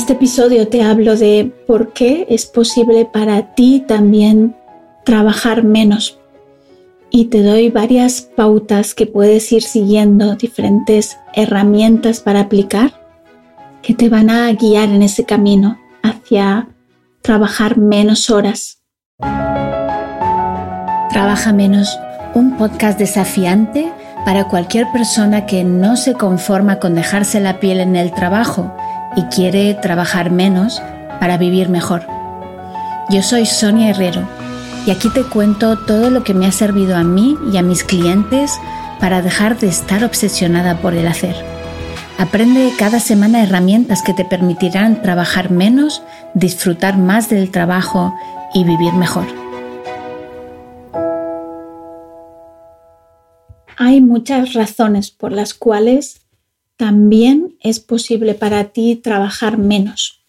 este episodio te hablo de por qué es posible para ti también trabajar menos. Y te doy varias pautas que puedes ir siguiendo, diferentes herramientas para aplicar que te van a guiar en ese camino hacia trabajar menos horas. Trabaja menos, un podcast desafiante para cualquier persona que no se conforma con dejarse la piel en el trabajo y quiere trabajar menos para vivir mejor. Yo soy Sonia Herrero y aquí te cuento todo lo que me ha servido a mí y a mis clientes para dejar de estar obsesionada por el hacer. Aprende cada semana herramientas que te permitirán trabajar menos, disfrutar más del trabajo y vivir mejor. Hay muchas razones por las cuales también es posible para ti trabajar menos.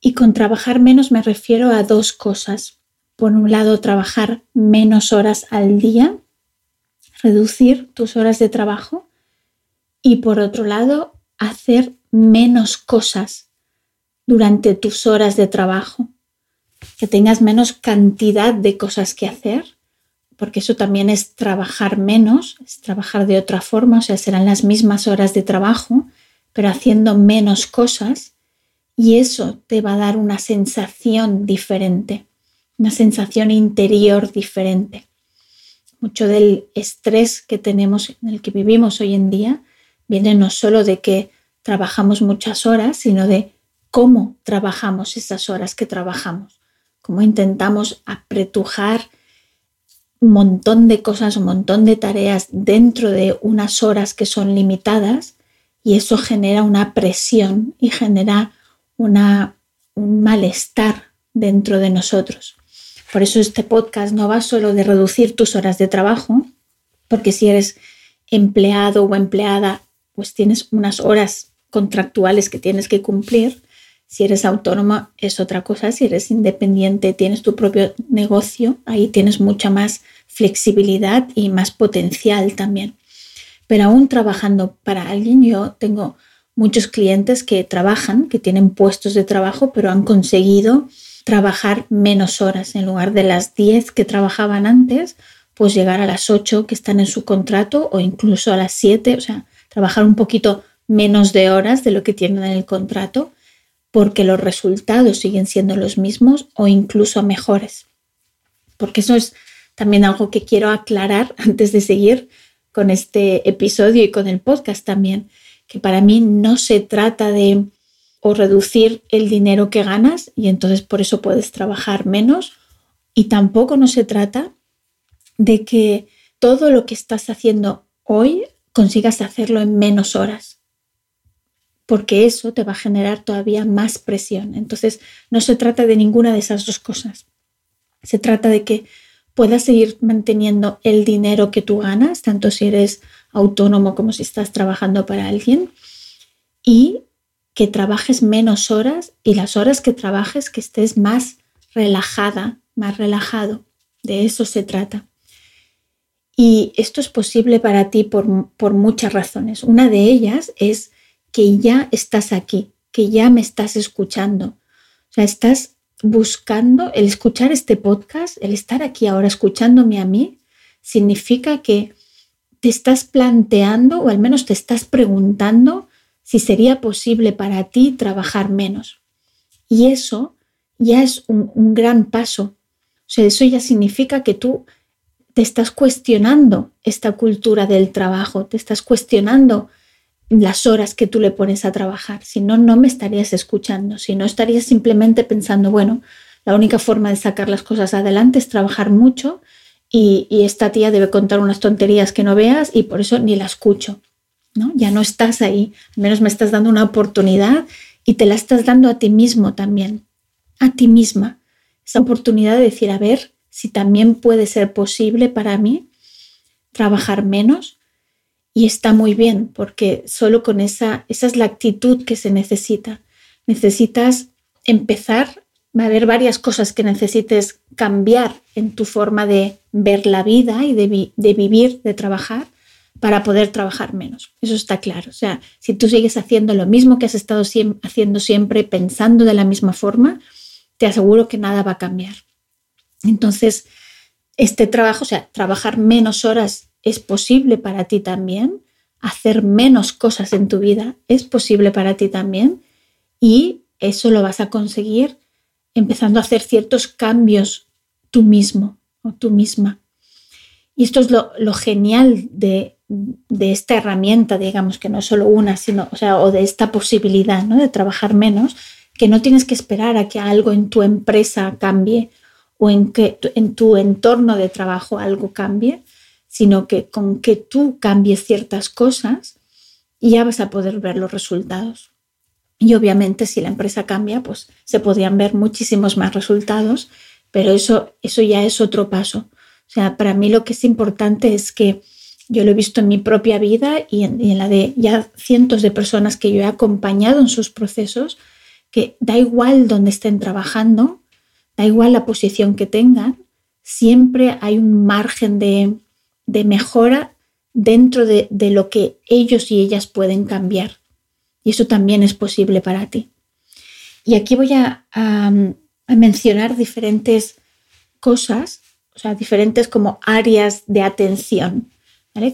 Y con trabajar menos me refiero a dos cosas. Por un lado, trabajar menos horas al día, reducir tus horas de trabajo. Y por otro lado, hacer menos cosas durante tus horas de trabajo. Que tengas menos cantidad de cosas que hacer porque eso también es trabajar menos, es trabajar de otra forma, o sea, serán las mismas horas de trabajo, pero haciendo menos cosas y eso te va a dar una sensación diferente, una sensación interior diferente. Mucho del estrés que tenemos, en el que vivimos hoy en día, viene no solo de que trabajamos muchas horas, sino de cómo trabajamos esas horas que trabajamos, cómo intentamos apretujar un montón de cosas, un montón de tareas dentro de unas horas que son limitadas y eso genera una presión y genera una, un malestar dentro de nosotros. Por eso este podcast no va solo de reducir tus horas de trabajo, porque si eres empleado o empleada, pues tienes unas horas contractuales que tienes que cumplir, si eres autónoma es otra cosa, si eres independiente, tienes tu propio negocio, ahí tienes mucha más flexibilidad y más potencial también. Pero aún trabajando para alguien, yo tengo muchos clientes que trabajan, que tienen puestos de trabajo, pero han conseguido trabajar menos horas. En lugar de las 10 que trabajaban antes, pues llegar a las 8 que están en su contrato o incluso a las 7, o sea, trabajar un poquito menos de horas de lo que tienen en el contrato porque los resultados siguen siendo los mismos o incluso mejores. Porque eso es también algo que quiero aclarar antes de seguir con este episodio y con el podcast también, que para mí no se trata de o reducir el dinero que ganas y entonces por eso puedes trabajar menos y tampoco no se trata de que todo lo que estás haciendo hoy consigas hacerlo en menos horas porque eso te va a generar todavía más presión. Entonces, no se trata de ninguna de esas dos cosas. Se trata de que puedas seguir manteniendo el dinero que tú ganas, tanto si eres autónomo como si estás trabajando para alguien, y que trabajes menos horas y las horas que trabajes que estés más relajada, más relajado. De eso se trata. Y esto es posible para ti por, por muchas razones. Una de ellas es que ya estás aquí, que ya me estás escuchando. O sea, estás buscando el escuchar este podcast, el estar aquí ahora escuchándome a mí, significa que te estás planteando o al menos te estás preguntando si sería posible para ti trabajar menos. Y eso ya es un, gran paso. O sea, eso ya significa que tú te estás cuestionando esta cultura del trabajo, te estás cuestionando las horas que tú le pones a trabajar. Si no, no me estarías escuchando. Si no, estarías simplemente pensando, bueno, la única forma de sacar las cosas adelante es trabajar mucho y, esta tía debe contar unas tonterías que no veas y por eso ni la escucho. ¿no? Ya no estás ahí. Al menos me estás dando una oportunidad y te la estás dando a ti mismo también, a ti misma. Esa oportunidad de decir, a ver, si también puede ser posible para mí trabajar menos y está muy bien, porque solo con esa, esa es la actitud que se necesita. Necesitas empezar, va a haber varias cosas que necesites cambiar en tu forma de ver la vida y de, de vivir, de trabajar, para poder trabajar menos. Eso está claro. O sea, si tú sigues haciendo lo mismo que has estado haciendo siempre, pensando de la misma forma, te aseguro que nada va a cambiar. Entonces, este trabajo, o sea, trabajar menos horas es posible para ti también, hacer menos cosas en tu vida es posible para ti también y eso lo vas a conseguir empezando a hacer ciertos cambios tú mismo o tú misma. Y esto es lo, genial de, esta herramienta, digamos, que no es solo una, sino, o sea, o de esta posibilidad ¿no? de trabajar menos, que no tienes que esperar a que algo en tu empresa cambie o en que en tu entorno de trabajo algo cambie, sino que con que tú cambies ciertas cosas ya vas a poder ver los resultados. Y obviamente si la empresa cambia, pues se podrían ver muchísimos más resultados, pero eso, eso ya es otro paso. O sea, para mí lo que es importante es que yo lo he visto en mi propia vida y en, y en la de ya cientos de personas que yo he acompañado en sus procesos, que da igual donde estén trabajando, da igual la posición que tengan, siempre hay un margen de, mejora dentro de, lo que ellos y ellas pueden cambiar. Y eso también es posible para ti. Y aquí voy a, mencionar diferentes cosas, o sea, diferentes como áreas de atención,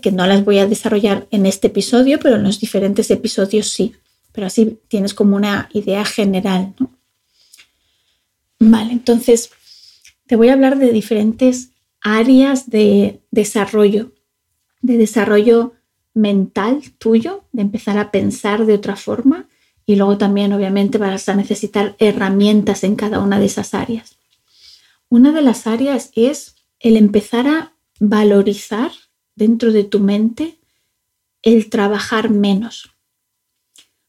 que no las voy a desarrollar en este episodio, pero en los diferentes episodios sí. Pero así tienes como una idea general. Vale, entonces te voy a hablar de diferentes áreas de desarrollo, de desarrollo mental tuyo, de empezar a pensar de otra forma y luego también obviamente vas a necesitar herramientas en cada una de esas áreas. Una de las áreas es el empezar a valorizar dentro de tu mente el trabajar menos.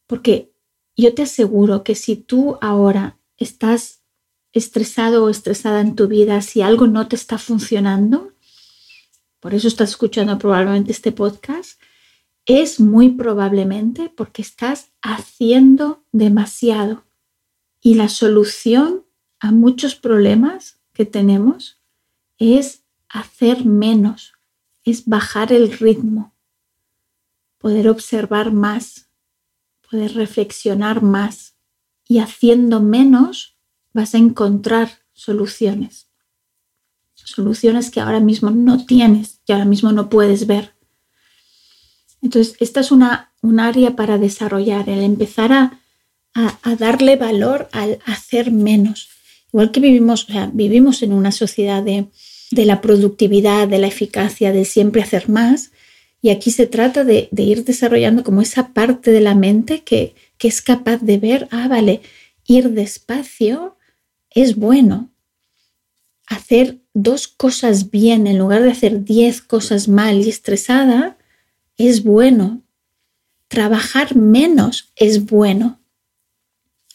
Porque yo te aseguro que si tú ahora estás estresado o estresada en tu vida, si algo no te está funcionando, por eso estás escuchando probablemente este podcast, es muy probablemente porque estás haciendo demasiado. Y la solución a muchos problemas que tenemos es hacer menos, es bajar el ritmo, poder observar más, poder reflexionar más. Y haciendo menos vas a encontrar soluciones. Soluciones que ahora mismo no tienes y ahora mismo no puedes ver. Entonces, esta es una, un área para desarrollar, el empezar a, darle valor al hacer menos. Igual que vivimos, vivimos en una sociedad de, la productividad, de la eficacia, de siempre hacer más. Y aquí se trata de, ir desarrollando como esa parte de la mente que, que es capaz de ver, ah, vale, ir despacio es bueno. Hacer dos cosas bien en lugar de hacer diez cosas mal y estresada es bueno. Trabajar menos es bueno.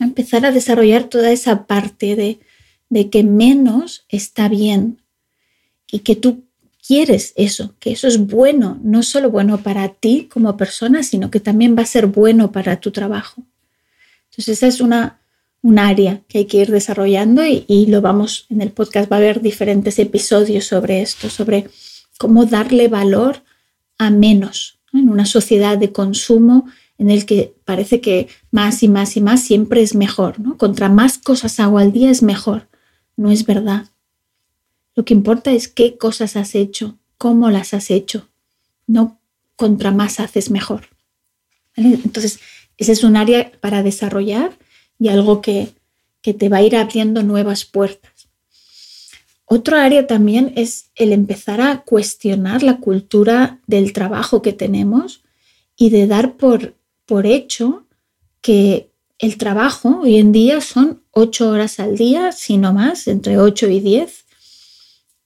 Empezar a desarrollar toda esa parte de, de que menos está bien y que tú quieres eso, que eso es bueno, no solo bueno para ti como persona, sino que también va a ser bueno para tu trabajo. Entonces esa es una, un área que hay que ir desarrollando y, lo vamos, en el podcast va a haber diferentes episodios sobre esto, sobre cómo darle valor a menos en una sociedad de consumo en el que parece que más y más y más siempre es mejor, ¿no? Contra más cosas hago al día es mejor. No es verdad. Lo que importa es qué cosas has hecho, cómo las has hecho, no contra más haces mejor. Entonces, ese es un área para desarrollar y algo que, te va a ir abriendo nuevas puertas. Otro área también es el empezar a cuestionar la cultura del trabajo que tenemos y de dar por, por hecho que el trabajo hoy en día son ocho horas al día, si no más, entre ocho y diez,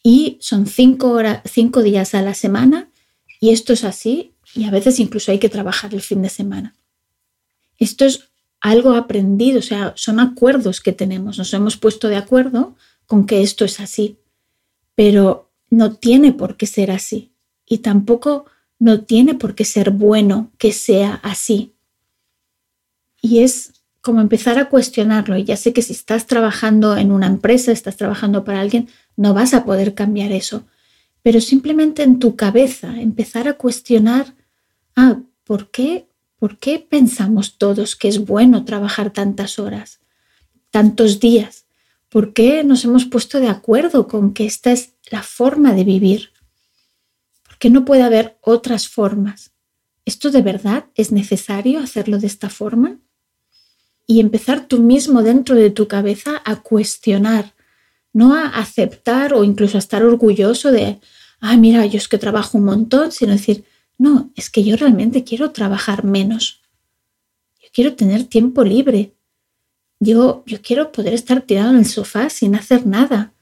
y son horas, cinco días a la semana, y esto es así, y a veces incluso hay que trabajar el fin de semana. Esto es algo aprendido, o sea, son acuerdos que tenemos, nos hemos puesto de acuerdo con que esto es así, pero no tiene por qué ser así y tampoco no tiene por qué ser bueno que sea así. Y es como empezar a cuestionarlo. Y ya sé que si estás trabajando en una empresa, estás trabajando para alguien, no vas a poder cambiar eso. pero simplemente en tu cabeza empezar a cuestionar, ah, ¿por qué, ¿por qué pensamos todos que es bueno trabajar tantas horas, tantos días? ¿Por qué nos hemos puesto de acuerdo con que esta es la forma de vivir? ¿Por qué no puede haber otras formas? ¿Esto de verdad es necesario hacerlo de esta forma? Y empezar tú mismo dentro de tu cabeza a cuestionar, no a aceptar o incluso a estar orgulloso de, ah, mira, yo es que trabajo un montón, sino decir, no, es que yo realmente quiero trabajar menos. Yo quiero tener tiempo libre. Yo, yo quiero poder estar tirado en el sofá sin hacer nada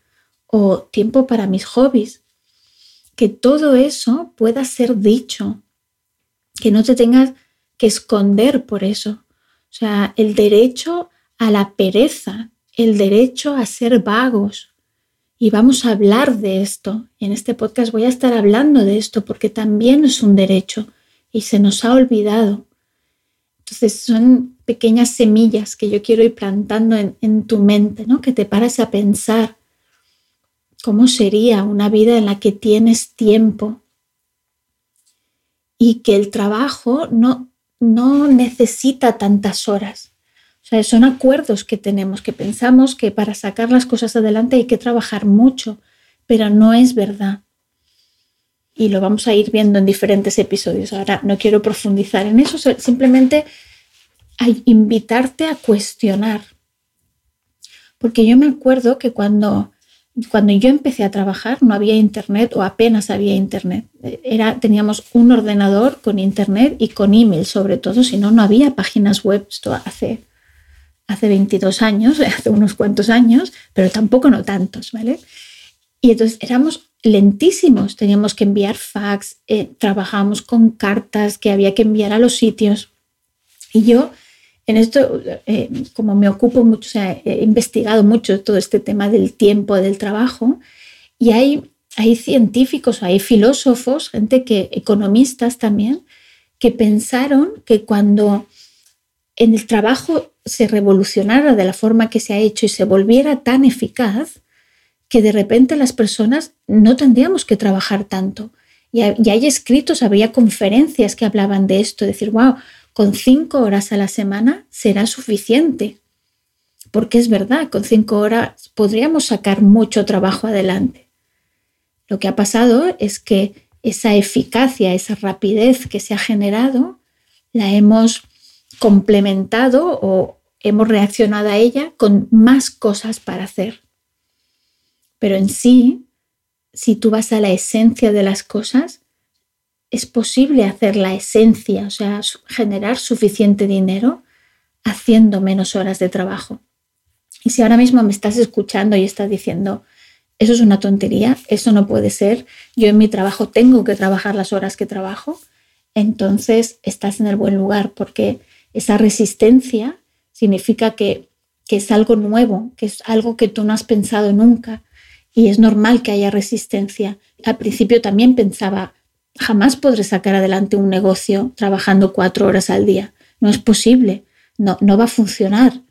o tiempo para mis hobbies. Que todo eso pueda ser dicho, que no te tengas que esconder por eso. O sea, el derecho a la pereza, el derecho a ser vagos. Y vamos a hablar de esto. En este podcast voy a estar hablando de esto porque también es un derecho y se nos ha olvidado. Entonces son pequeñas semillas que yo quiero ir plantando en, tu mente, ¿no? Que te paras a pensar cómo sería una vida en la que tienes tiempo y que el trabajo no, no necesita tantas horas son acuerdos que tenemos, que pensamos que para sacar las cosas adelante hay que trabajar mucho, pero no es verdad. Y lo vamos a ir viendo en diferentes episodios. Ahora no quiero profundizar en eso, simplemente a invitarte a cuestionar. Porque yo me acuerdo que cuando, cuando yo empecé a trabajar no había internet o apenas había internet. Era, teníamos un ordenador con internet y con email sobre todo, si no, no había páginas web. Esto hace hace 22 años, hace unos cuantos años, pero tampoco no tantos, ¿vale? Y entonces éramos lentísimos, teníamos que enviar fax, eh, trabajábamos con cartas que había que enviar a los sitios. Y yo en esto, eh, como me ocupo mucho, o sea, he investigado mucho todo este tema del tiempo, del trabajo, y hay, hay científicos, hay filósofos, gente que, economistas también, que pensaron que cuando en el trabajo se revolucionara de la forma que se ha hecho y se volviera tan eficaz que de repente las personas no tendríamos que trabajar tanto. Y, hay escritos, habría conferencias que hablaban de esto, decir, wow, con cinco horas a la semana será suficiente. Porque es verdad, con cinco horas podríamos sacar mucho trabajo adelante. Lo que ha pasado es que esa eficacia, esa rapidez que se ha generado, la hemos complementado o hemos reaccionado a ella con más cosas para hacer. Pero en sí, si tú vas a la esencia de las cosas, es posible hacer la esencia, o sea, generar suficiente dinero haciendo menos horas de trabajo. Y si ahora mismo me estás escuchando y estás diciendo, eso es una tontería, eso no puede ser, yo en mi trabajo tengo que trabajar las horas que trabajo, entonces estás en el buen lugar porque esa resistencia significa que, es algo nuevo, que es algo que tú no has pensado nunca y es normal que haya resistencia. Al principio también pensaba, jamás podré sacar adelante un negocio trabajando cuatro horas al día. No es posible, no, no va a funcionar.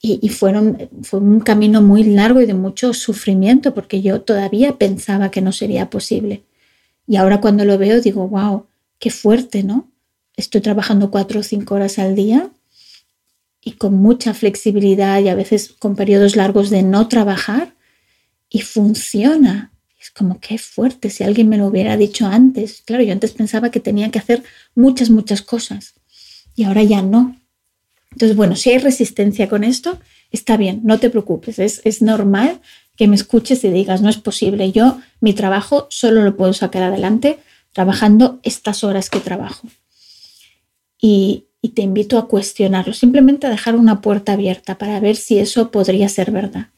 Y, fueron, fue un camino muy largo y de mucho sufrimiento porque yo todavía pensaba que no sería posible. Y ahora cuando lo veo digo, wow, qué fuerte, ¿no? Estoy trabajando cuatro o cinco horas al día y con mucha flexibilidad y a veces con periodos largos de no trabajar y funciona. Es como que fuerte si alguien me lo hubiera dicho antes. Claro, yo antes pensaba que tenía que hacer muchas, muchas cosas y ahora ya no. Entonces, bueno, si hay resistencia con esto, está bien, no te preocupes, es, es normal que me escuches y digas, no es posible, yo mi trabajo solo lo puedo sacar adelante trabajando estas horas que trabajo. Y, y te invito a cuestionarlo, simplemente a dejar una puerta abierta para ver si eso podría ser verdad.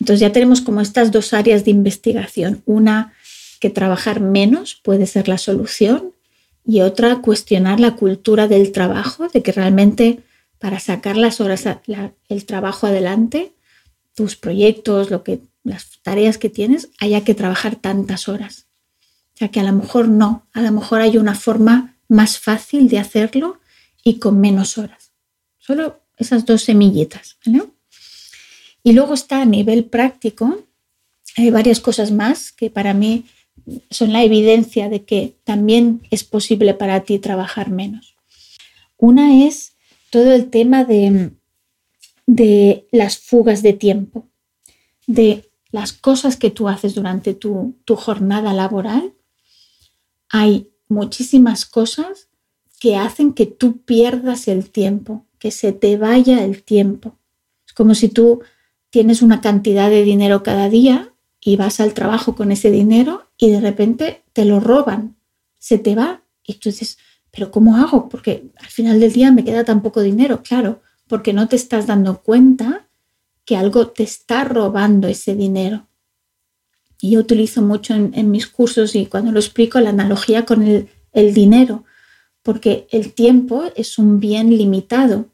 Entonces ya tenemos como estas dos áreas de investigación, una que trabajar menos puede ser la solución y otra cuestionar la cultura del trabajo, de que realmente para sacar las horas, el trabajo adelante, tus proyectos, lo que, las tareas que tienes, haya que trabajar tantas horas. O sea que a lo mejor no, a lo mejor hay una forma más fácil de hacerlo y con menos horas. Solo esas dos semillitas. Y luego está a nivel práctico hay varias cosas más que para mí son la evidencia de que también es posible para ti trabajar menos. Una es todo el tema de, de las fugas de tiempo, de las cosas que tú haces durante tu, tu jornada laboral. Hay muchísimas cosas que hacen que tú pierdas el tiempo, que se te vaya el tiempo. Es como si tú tienes una cantidad de dinero cada día y vas al trabajo con ese dinero y de repente te lo roban, se te va y tú dices, pero ¿cómo hago? Porque al final del día me queda tan poco dinero, claro, porque no te estás dando cuenta que algo te está robando ese dinero. Yo utilizo mucho en, mis cursos y cuando lo explico la analogía con el, el dinero, porque el tiempo es un bien limitado.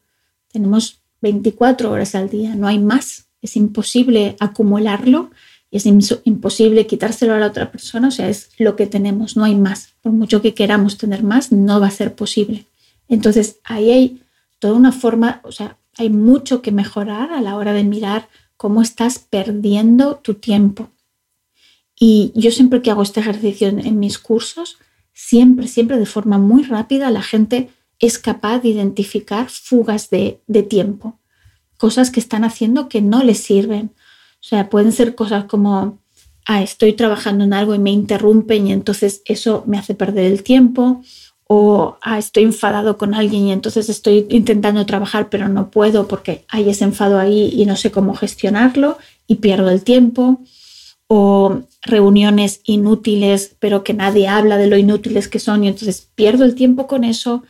Tenemos 24 horas al día, no hay más. Es imposible acumularlo y es imposible quitárselo a la otra persona, o sea, es lo que tenemos, no hay más. Por mucho que queramos tener más, no va a ser posible. Entonces, ahí hay toda una forma, o sea, hay mucho que mejorar a la hora de mirar cómo estás perdiendo tu tiempo. Y yo siempre que hago este ejercicio en, mis cursos, siempre, siempre de forma muy rápida, la gente es capaz de identificar fugas de, tiempo, cosas que están haciendo que no les sirven o sea, pueden ser cosas como, ah, estoy trabajando en algo y me interrumpen y entonces eso me hace perder el tiempo. O ah, estoy enfadado con alguien y entonces estoy intentando trabajar pero no puedo porque hay ese enfado ahí y no sé cómo gestionarlo y pierdo el tiempo. O reuniones inútiles pero que nadie habla de lo inútiles que son y entonces pierdo el tiempo con eso,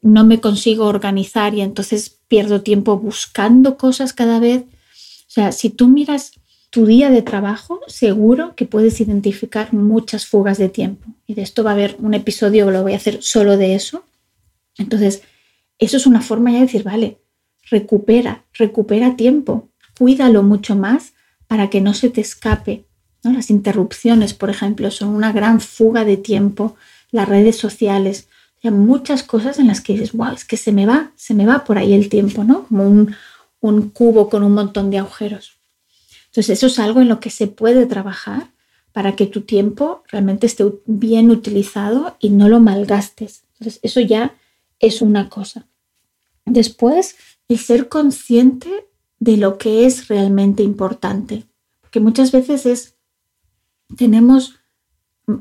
no me consigo organizar y entonces pierdo tiempo buscando cosas cada vez o sea, si tú miras tu día de trabajo, seguro que puedes identificar muchas fugas de tiempo. Y de esto va a haber un episodio lo voy a hacer solo de eso. Entonces, eso es una forma ya de decir, vale, recupera, recupera tiempo, cuídalo mucho más para que no se te escape. Las interrupciones, por ejemplo, son una gran fuga de tiempo, las redes sociales, muchas cosas en las que dices, wow, es que se me va, se me va por ahí el tiempo, ¿no? Como un, un cubo con un montón de agujeros. Entonces, eso es algo en lo que se puede trabajar para que tu tiempo realmente esté bien utilizado y no lo malgastes. Entonces, eso ya es una cosa. Después, el ser consciente de lo que es realmente importante. Porque muchas veces es, tenemos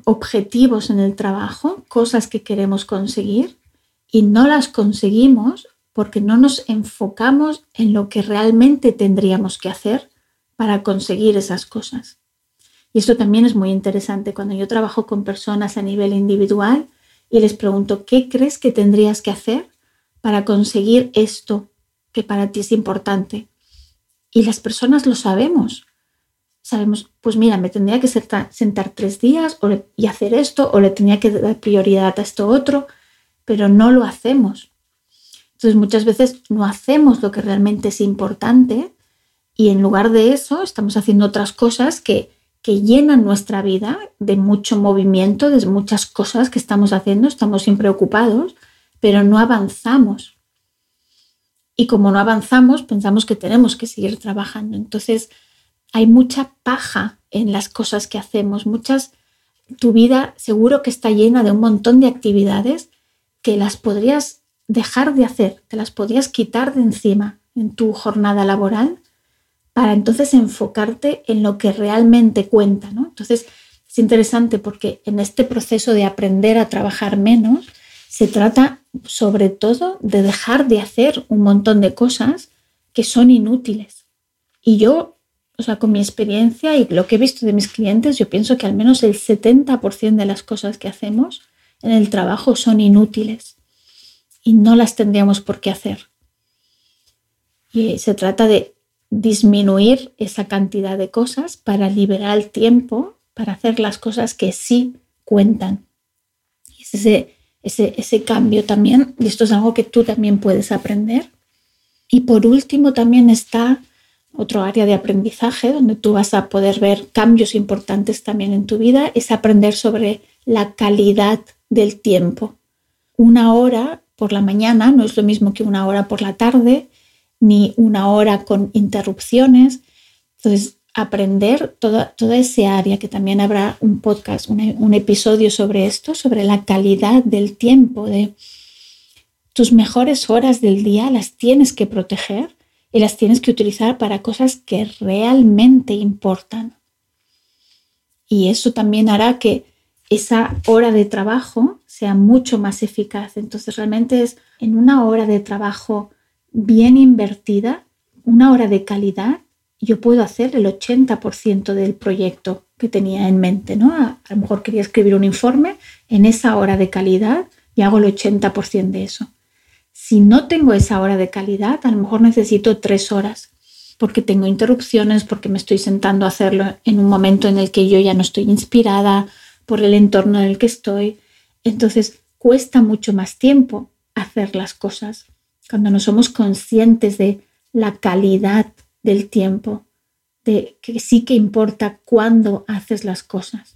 objetivos en el trabajo, cosas que queremos conseguir y no las conseguimos porque no nos enfocamos en lo que realmente tendríamos que hacer para conseguir esas cosas. Y esto también es muy interesante cuando yo trabajo con personas a nivel individual y les pregunto, ¿qué crees que tendrías que hacer para conseguir esto que para ti es importante? Y las personas lo sabemos. Sabemos, pues mira, me tendría que sentar, tres días y hacer esto, o le tenía que dar prioridad a esto otro, pero no lo hacemos entonces muchas veces no hacemos lo que realmente es importante y en lugar de eso estamos haciendo otras cosas que, que llenan nuestra vida de mucho movimiento, de muchas cosas que estamos haciendo, estamos siempre ocupados, pero no avanzamos. Y como no avanzamos, pensamos que tenemos que seguir trabajando. Entonces hay mucha paja en las cosas que hacemos, muchas... Tu vida seguro que está llena de un montón de actividades que las podrías dejar de hacer, te las podías quitar de encima en tu jornada laboral para entonces enfocarte en lo que realmente cuenta, ¿no? Entonces es interesante porque en este proceso de aprender a trabajar menos se trata sobre todo de dejar de hacer un montón de cosas que son inútiles. Y yo, o sea, con mi experiencia y lo que he visto de mis clientes, yo pienso que al menos el 70% de las cosas que hacemos en el trabajo son inútiles y no las tendríamos por qué hacer. Y se trata de disminuir esa cantidad de cosas para liberar el tiempo para hacer las cosas que sí cuentan. Ese, ese, ese cambio también, y esto es algo que tú también puedes aprender. Y por último también está otro área de aprendizaje donde tú vas a poder ver cambios importantes también en tu vida, es aprender sobre la calidad del tiempo. Una hora por la mañana no es lo mismo que una hora por la tarde, ni una hora con interrupciones. Entonces, aprender toda, ese área, que también habrá un podcast, un, un episodio sobre esto, sobre la calidad del tiempo, de tus mejores horas del día las tienes que proteger y las tienes que utilizar para cosas que realmente importan. Y eso también hará que esa hora de trabajo sea mucho más eficaz. Entonces realmente es en una hora de trabajo bien invertida, una hora de calidad, yo puedo hacer el 80% del proyecto que tenía en mente, ¿no? A, a, lo mejor quería escribir un informe, en esa hora de calidad y hago el 80% de eso. Si no tengo esa hora de calidad, a lo mejor necesito tres horas porque tengo interrupciones, porque me estoy sentando a hacerlo en un momento en el que yo ya no estoy inspirada por el entorno en el que estoy. Entonces cuesta mucho más tiempo hacer las cosas cuando no somos conscientes de la calidad del tiempo, de que sí que importa cuándo haces las cosas.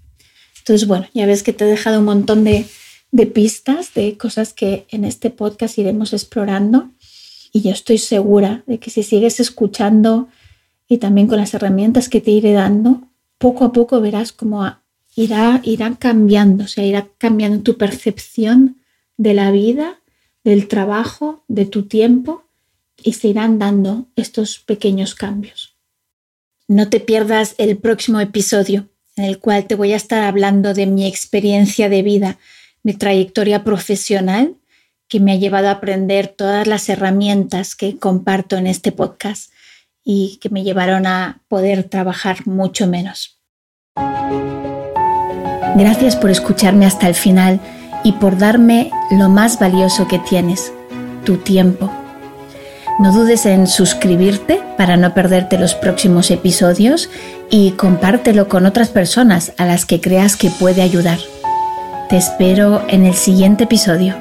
Entonces, bueno, ya ves que te he dejado un montón de, de pistas, de cosas que en este podcast iremos explorando. Y yo estoy segura de que si sigues escuchando y también con las herramientas que te iré dando, poco a poco verás cómo irá, irá cambiando, o sea, irá cambiando tu percepción de la vida, del trabajo, de tu tiempo y se irán dando estos pequeños cambios. No te pierdas el próximo episodio en el cual te voy a estar hablando de mi experiencia de vida, mi trayectoria profesional que me ha llevado a aprender todas las herramientas que comparto en este podcast y que me llevaron a poder trabajar mucho menos. Gracias por escucharme hasta el final y por darme lo más valioso que tienes, tu tiempo. No dudes en suscribirte para no perderte los próximos episodios y compártelo con otras personas a las que creas que puede ayudar. Te espero en el siguiente episodio.